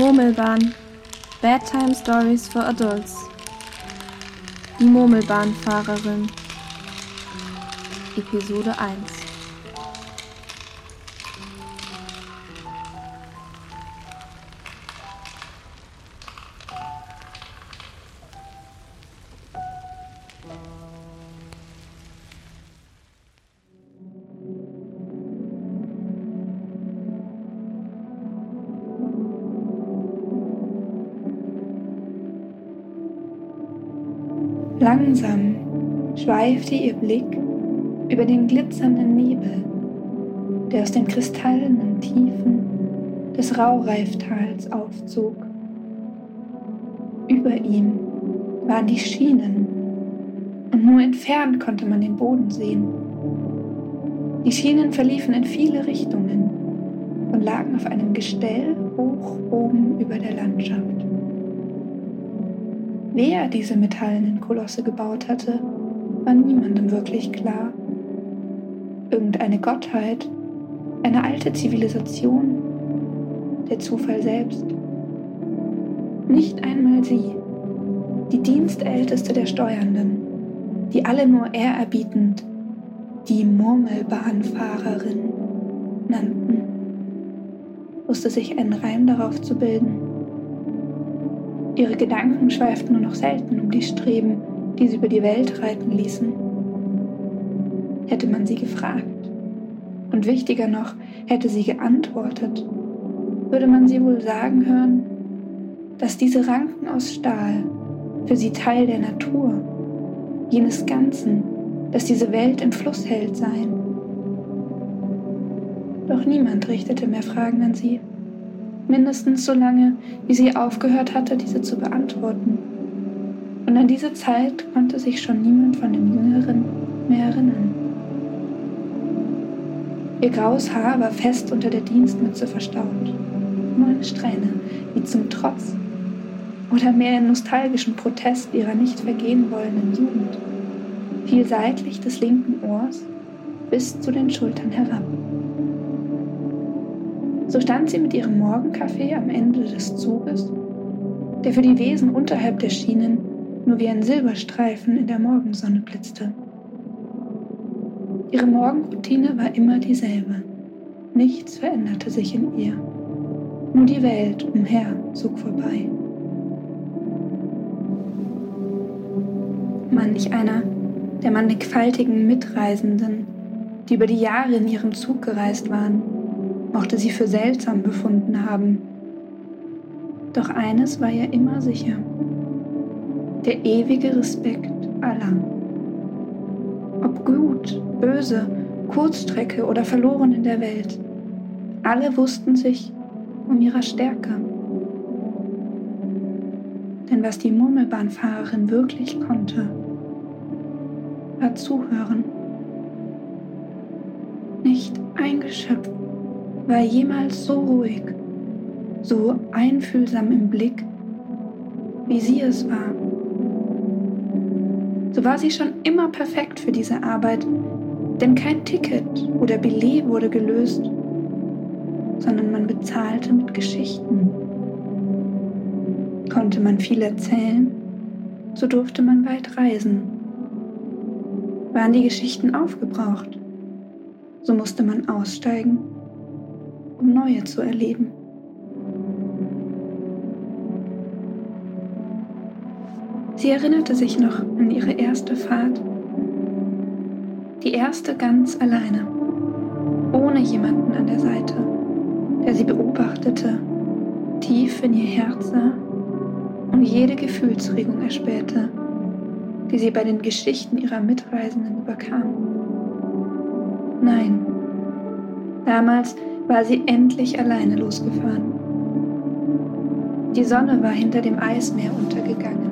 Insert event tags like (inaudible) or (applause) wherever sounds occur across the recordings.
Murmelbahn. Bedtime Stories for Adults. Die Murmelbahnfahrerin. Episode 1 Langsam schweifte ihr Blick über den glitzernden Nebel, der aus den kristallenen Tiefen des Raureiftals aufzog. Über ihm waren die Schienen und nur entfernt konnte man den Boden sehen. Die Schienen verliefen in viele Richtungen und lagen auf einem Gestell hoch oben über der Landschaft. Wer diese metallenen Kolosse gebaut hatte, war niemandem wirklich klar. Irgendeine Gottheit, eine alte Zivilisation, der Zufall selbst. Nicht einmal sie, die Dienstälteste der Steuernden, die alle nur ehrerbietend die Murmelbahnfahrerin nannten, wusste sich einen Reim darauf zu bilden. Ihre Gedanken schweiften nur noch selten um die Streben, die sie über die Welt reiten ließen. Hätte man sie gefragt, und wichtiger noch, hätte sie geantwortet, würde man sie wohl sagen hören, dass diese Ranken aus Stahl für sie Teil der Natur, jenes Ganzen, das diese Welt im Fluss hält, seien. Doch niemand richtete mehr Fragen an sie mindestens so lange, wie sie aufgehört hatte, diese zu beantworten. Und an diese Zeit konnte sich schon niemand von den Jüngeren mehr erinnern. Ihr graues Haar war fest unter der Dienstmütze verstaut. Nur eine Strähne, wie zum Trotz oder mehr in nostalgischen Protest ihrer nicht vergehen wollenden Jugend, fiel seitlich des linken Ohrs bis zu den Schultern herab. So stand sie mit ihrem Morgenkaffee am Ende des Zuges, der für die Wesen unterhalb der Schienen nur wie ein Silberstreifen in der Morgensonne blitzte. Ihre Morgenroutine war immer dieselbe. Nichts veränderte sich in ihr. Nur die Welt umher zog vorbei. Manch einer der mannigfaltigen Mitreisenden, die über die Jahre in ihrem Zug gereist waren, mochte sie für seltsam befunden haben. Doch eines war ihr immer sicher. Der ewige Respekt aller. Ob gut, böse, Kurzstrecke oder verloren in der Welt, alle wussten sich um ihrer Stärke. Denn was die Murmelbahnfahrerin wirklich konnte, war zuhören. Nicht ein Geschöpf war jemals so ruhig, so einfühlsam im Blick, wie sie es war. So war sie schon immer perfekt für diese Arbeit, denn kein Ticket oder Billet wurde gelöst, sondern man bezahlte mit Geschichten. Konnte man viel erzählen, so durfte man weit reisen. Waren die Geschichten aufgebraucht, so musste man aussteigen um neue zu erleben. Sie erinnerte sich noch an ihre erste Fahrt, die erste ganz alleine, ohne jemanden an der Seite, der sie beobachtete, tief in ihr Herz sah und jede Gefühlsregung erspähte, die sie bei den Geschichten ihrer Mitreisenden überkam. Nein, damals war sie endlich alleine losgefahren. Die Sonne war hinter dem Eismeer untergegangen.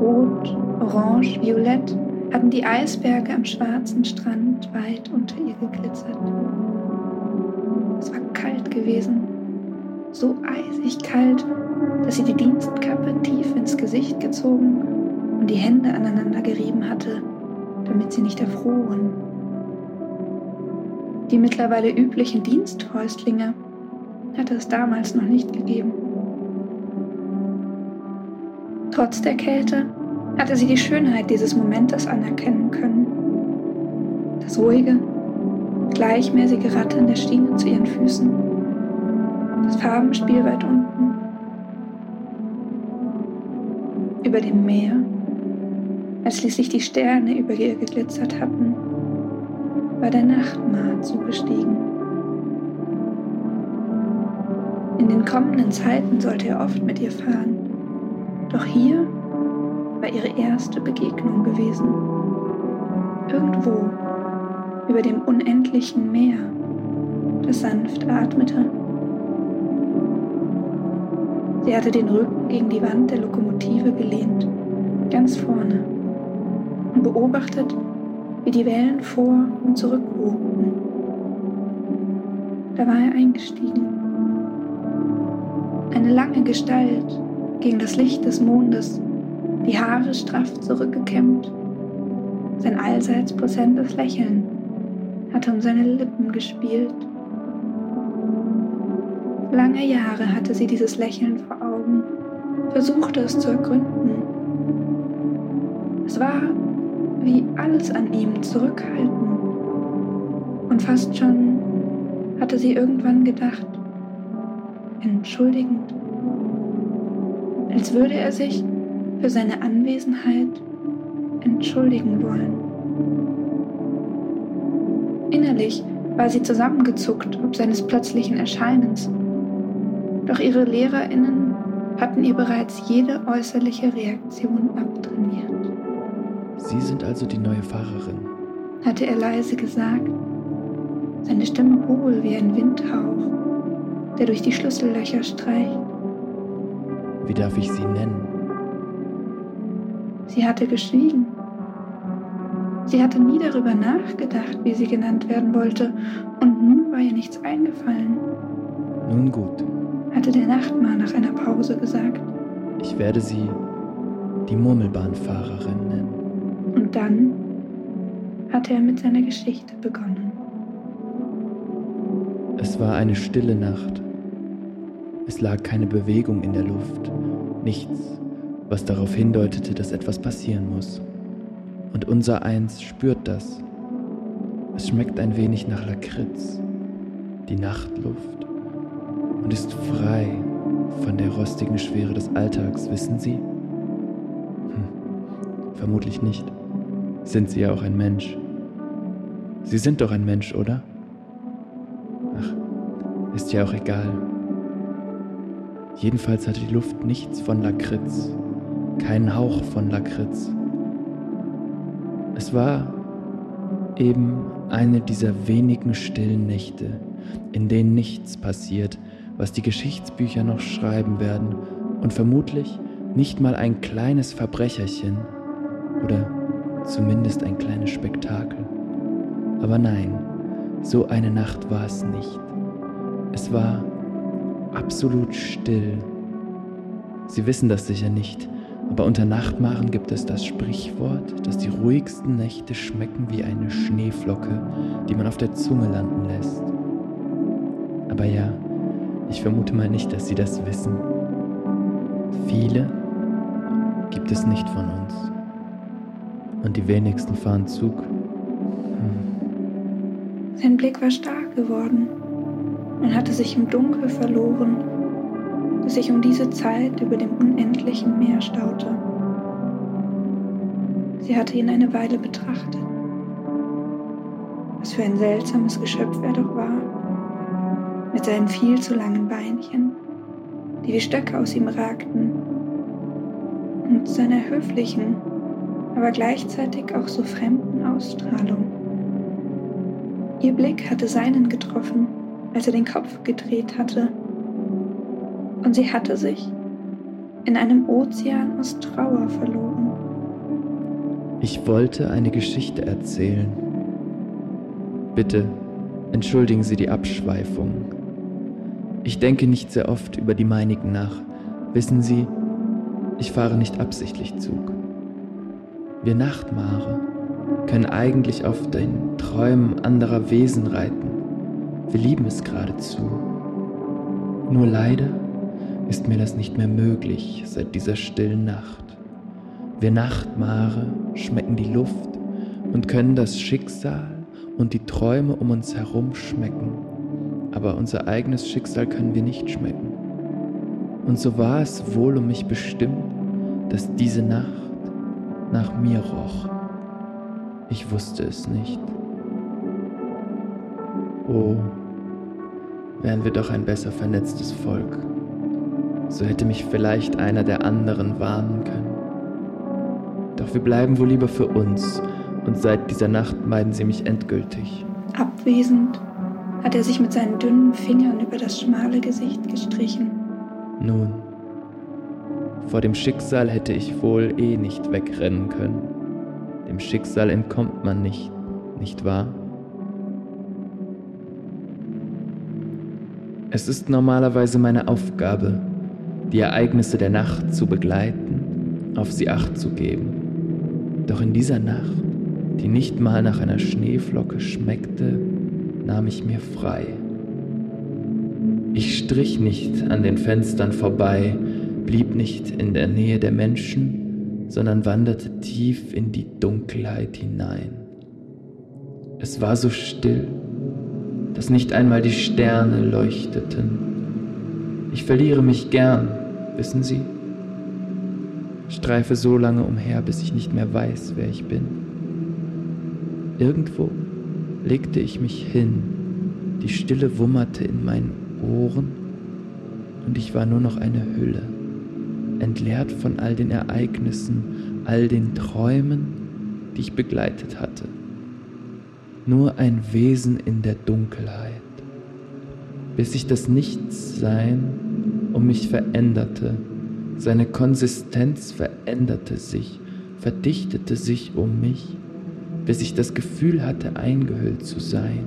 Rot, orange, violett hatten die Eisberge am schwarzen Strand weit unter ihr geglitzert. Es war kalt gewesen, so eisig kalt, dass sie die Dienstkappe tief ins Gesicht gezogen und die Hände aneinander gerieben hatte, damit sie nicht erfroren. Die mittlerweile üblichen Diensthäuslinge hatte es damals noch nicht gegeben. Trotz der Kälte hatte sie die Schönheit dieses Momentes anerkennen können. Das ruhige, gleichmäßige Rattern der Schiene zu ihren Füßen, das Farbenspiel weit unten, über dem Meer, als schließlich die Sterne über ihr geglitzert hatten, war der Nachtmahr zugestiegen. In den kommenden Zeiten sollte er oft mit ihr fahren, doch hier war ihre erste Begegnung gewesen. Irgendwo über dem unendlichen Meer, das sanft atmete. Sie hatte den Rücken gegen die Wand der Lokomotive gelehnt, ganz vorne, und beobachtet, wie die Wellen vor und zurück wogten. Da war er eingestiegen. Eine lange Gestalt gegen das Licht des Mondes, die Haare straff zurückgekämmt. Sein allseits präsentes Lächeln hatte um seine Lippen gespielt. Lange Jahre hatte sie dieses Lächeln vor Augen, versuchte es zu ergründen. Es war wie alles an ihm zurückhalten. Und fast schon hatte sie irgendwann gedacht, entschuldigend, als würde er sich für seine Anwesenheit entschuldigen wollen. Innerlich war sie zusammengezuckt ob seines plötzlichen Erscheinens. Doch ihre Lehrerinnen hatten ihr bereits jede äußerliche Reaktion abtrainiert. Sie sind also die neue Fahrerin, hatte er leise gesagt, seine Stimme hohl wie ein Windhauch, der durch die Schlüssellöcher streicht. Wie darf ich sie nennen? Sie hatte geschwiegen. Sie hatte nie darüber nachgedacht, wie sie genannt werden wollte, und nun war ihr nichts eingefallen. Nun gut, hatte der Nachtmahr nach einer Pause gesagt. Ich werde sie die Murmelbahnfahrerin nennen. Und dann hatte er mit seiner Geschichte begonnen. Es war eine stille Nacht. Es lag keine Bewegung in der Luft, nichts, was darauf hindeutete, dass etwas passieren muss. Und unser Eins spürt das. Es schmeckt ein wenig nach Lakritz, die Nachtluft, und ist frei von der rostigen Schwere des Alltags, wissen Sie? Hm, vermutlich nicht. Sind Sie ja auch ein Mensch. Sie sind doch ein Mensch, oder? Ach, ist ja auch egal. Jedenfalls hatte die Luft nichts von Lakritz, keinen Hauch von Lakritz. Es war eben eine dieser wenigen stillen Nächte, in denen nichts passiert, was die Geschichtsbücher noch schreiben werden und vermutlich nicht mal ein kleines Verbrecherchen oder zumindest ein kleines Spektakel. Aber nein, so eine Nacht war es nicht. Es war absolut still. Sie wissen das sicher nicht, aber unter Nachtmachen gibt es das Sprichwort, dass die ruhigsten Nächte schmecken wie eine Schneeflocke, die man auf der Zunge landen lässt. Aber ja, ich vermute mal nicht, dass Sie das wissen. Viele gibt es nicht von uns. Und die wenigsten fahren Zug. Hm. Sein Blick war stark geworden und hatte sich im Dunkel verloren, das sich um diese Zeit über dem unendlichen Meer staute. Sie hatte ihn eine Weile betrachtet. Was für ein seltsames Geschöpf er doch war, mit seinen viel zu langen Beinchen, die wie Stöcke aus ihm ragten, und seiner höflichen, aber gleichzeitig auch so fremden Ausstrahlung. Ihr Blick hatte seinen getroffen als er den Kopf gedreht hatte. Und sie hatte sich in einem Ozean aus Trauer verloren. Ich wollte eine Geschichte erzählen. Bitte entschuldigen Sie die Abschweifung. Ich denke nicht sehr oft über die meinigen nach. Wissen Sie, ich fahre nicht absichtlich Zug. Wir Nachtmare können eigentlich auf den Träumen anderer Wesen reiten wir lieben es geradezu. Nur leider ist mir das nicht mehr möglich seit dieser stillen Nacht. Wir Nachtmare schmecken die Luft und können das Schicksal und die Träume um uns herum schmecken, aber unser eigenes Schicksal können wir nicht schmecken. Und so war es wohl um mich bestimmt, dass diese Nacht nach mir roch. Ich wusste es nicht. Oh, wären wir doch ein besser vernetztes Volk. So hätte mich vielleicht einer der anderen warnen können. Doch wir bleiben wohl lieber für uns und seit dieser Nacht meiden sie mich endgültig. Abwesend hat er sich mit seinen dünnen Fingern über das schmale Gesicht gestrichen. Nun, vor dem Schicksal hätte ich wohl eh nicht wegrennen können. Dem Schicksal entkommt man nicht, nicht wahr? Es ist normalerweise meine Aufgabe, die Ereignisse der Nacht zu begleiten, auf sie acht zu geben. Doch in dieser Nacht, die nicht mal nach einer Schneeflocke schmeckte, nahm ich mir frei. Ich strich nicht an den Fenstern vorbei, blieb nicht in der Nähe der Menschen, sondern wanderte tief in die Dunkelheit hinein. Es war so still, dass nicht einmal die Sterne leuchteten. Ich verliere mich gern, wissen Sie? Streife so lange umher, bis ich nicht mehr weiß, wer ich bin. Irgendwo legte ich mich hin, die Stille wummerte in meinen Ohren und ich war nur noch eine Hülle entleert von all den Ereignissen, all den Träumen, die ich begleitet hatte. Nur ein Wesen in der Dunkelheit, bis sich das Nichtsein um mich veränderte, seine Konsistenz veränderte sich, verdichtete sich um mich, bis ich das Gefühl hatte, eingehüllt zu sein,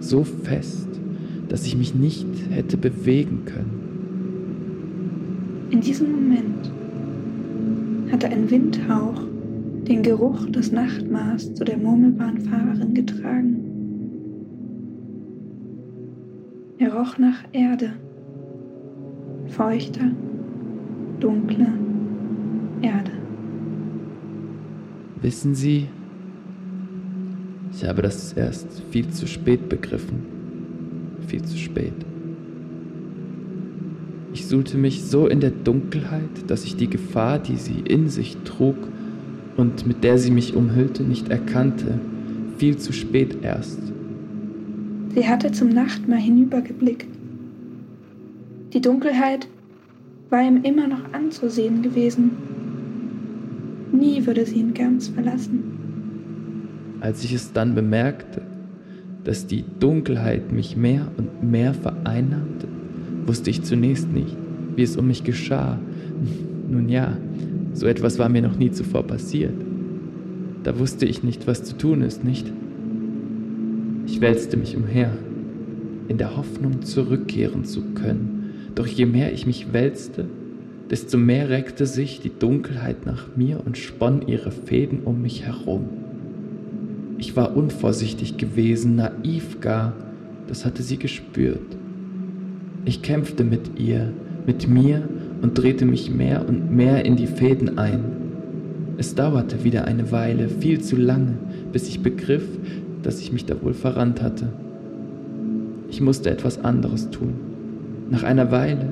so fest, dass ich mich nicht hätte bewegen können. In diesem Moment hatte ein Windhauch den Geruch des Nachtmaß zu der Murmelbahnfahrerin getragen. Er roch nach Erde, feuchter, dunkler Erde. Wissen Sie, ich habe das erst viel zu spät begriffen. Viel zu spät. Ich suhlte mich so in der Dunkelheit, dass ich die Gefahr, die sie in sich trug und mit der sie mich umhüllte, nicht erkannte, viel zu spät erst. Sie hatte zum Nachtmahr hinübergeblickt. Die Dunkelheit war ihm immer noch anzusehen gewesen. Nie würde sie ihn ganz verlassen. Als ich es dann bemerkte, dass die Dunkelheit mich mehr und mehr vereinnahmte, wusste ich zunächst nicht, wie es um mich geschah. (laughs) Nun ja, so etwas war mir noch nie zuvor passiert. Da wusste ich nicht, was zu tun ist, nicht? Ich wälzte mich umher, in der Hoffnung zurückkehren zu können. Doch je mehr ich mich wälzte, desto mehr reckte sich die Dunkelheit nach mir und spann ihre Fäden um mich herum. Ich war unvorsichtig gewesen, naiv gar, das hatte sie gespürt. Ich kämpfte mit ihr, mit mir und drehte mich mehr und mehr in die Fäden ein. Es dauerte wieder eine Weile, viel zu lange, bis ich begriff, dass ich mich da wohl verrannt hatte. Ich musste etwas anderes tun. Nach einer Weile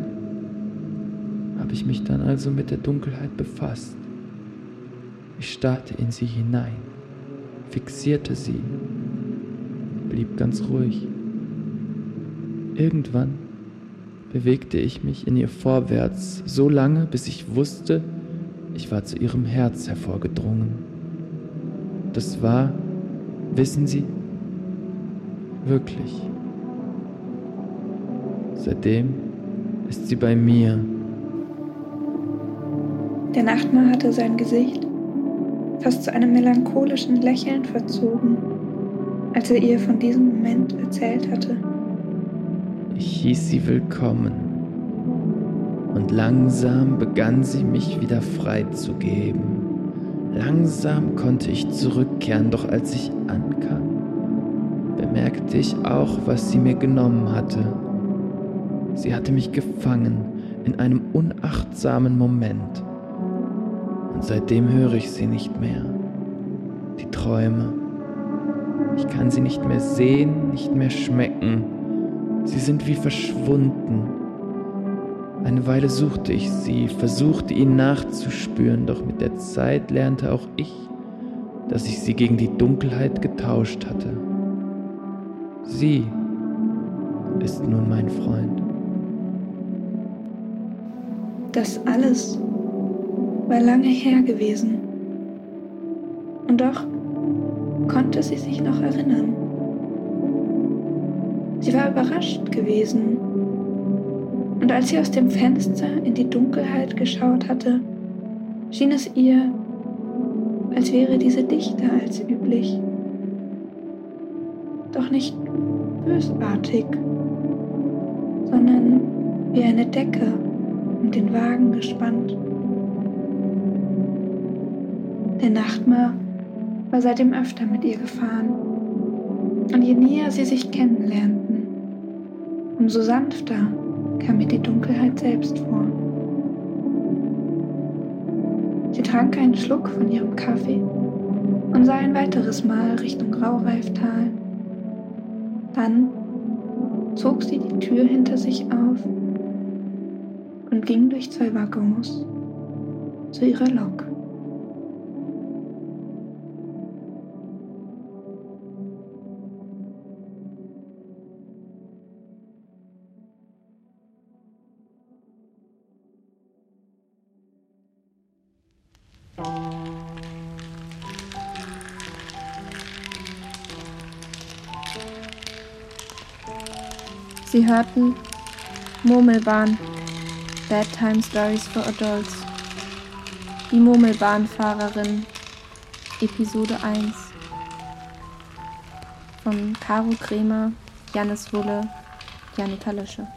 habe ich mich dann also mit der Dunkelheit befasst. Ich starrte in sie hinein, fixierte sie, blieb ganz ruhig. Irgendwann bewegte ich mich in ihr vorwärts, so lange, bis ich wusste, ich war zu ihrem Herz hervorgedrungen. Das war, wissen Sie, wirklich. Seitdem ist sie bei mir. Der Nachtmahr hatte sein Gesicht fast zu einem melancholischen Lächeln verzogen, als er ihr von diesem Moment erzählt hatte. Ich hieß sie willkommen. Und langsam begann sie mich wieder freizugeben. Langsam konnte ich zurückkehren, doch als ich ankam, bemerkte ich auch, was sie mir genommen hatte. Sie hatte mich gefangen in einem unachtsamen Moment. Und seitdem höre ich sie nicht mehr. Die Träume. Ich kann sie nicht mehr sehen, nicht mehr schmecken. Sie sind wie verschwunden. Eine Weile suchte ich sie, versuchte ihnen nachzuspüren, doch mit der Zeit lernte auch ich, dass ich sie gegen die Dunkelheit getauscht hatte. Sie ist nun mein Freund. Das alles war lange her gewesen. Und doch konnte sie sich noch erinnern. Sie war überrascht gewesen. Und als sie aus dem Fenster in die Dunkelheit geschaut hatte, schien es ihr, als wäre diese dichter als üblich. Doch nicht bösartig, sondern wie eine Decke um den Wagen gespannt. Der Nachtmar war seitdem öfter mit ihr gefahren. Und je näher sie sich kennenlernten, umso sanfter kam mir die Dunkelheit selbst vor. Sie trank einen Schluck von ihrem Kaffee und sah ein weiteres Mal Richtung Graureiftal. Dann zog sie die Tür hinter sich auf und ging durch zwei Waggons zu ihrer Lok. Sie hörten Murmelbahn, Bedtime Stories for Adults, die Murmelbahnfahrerin, Episode 1 von Caro Kremer, Janis Wulle, Janika Lösche.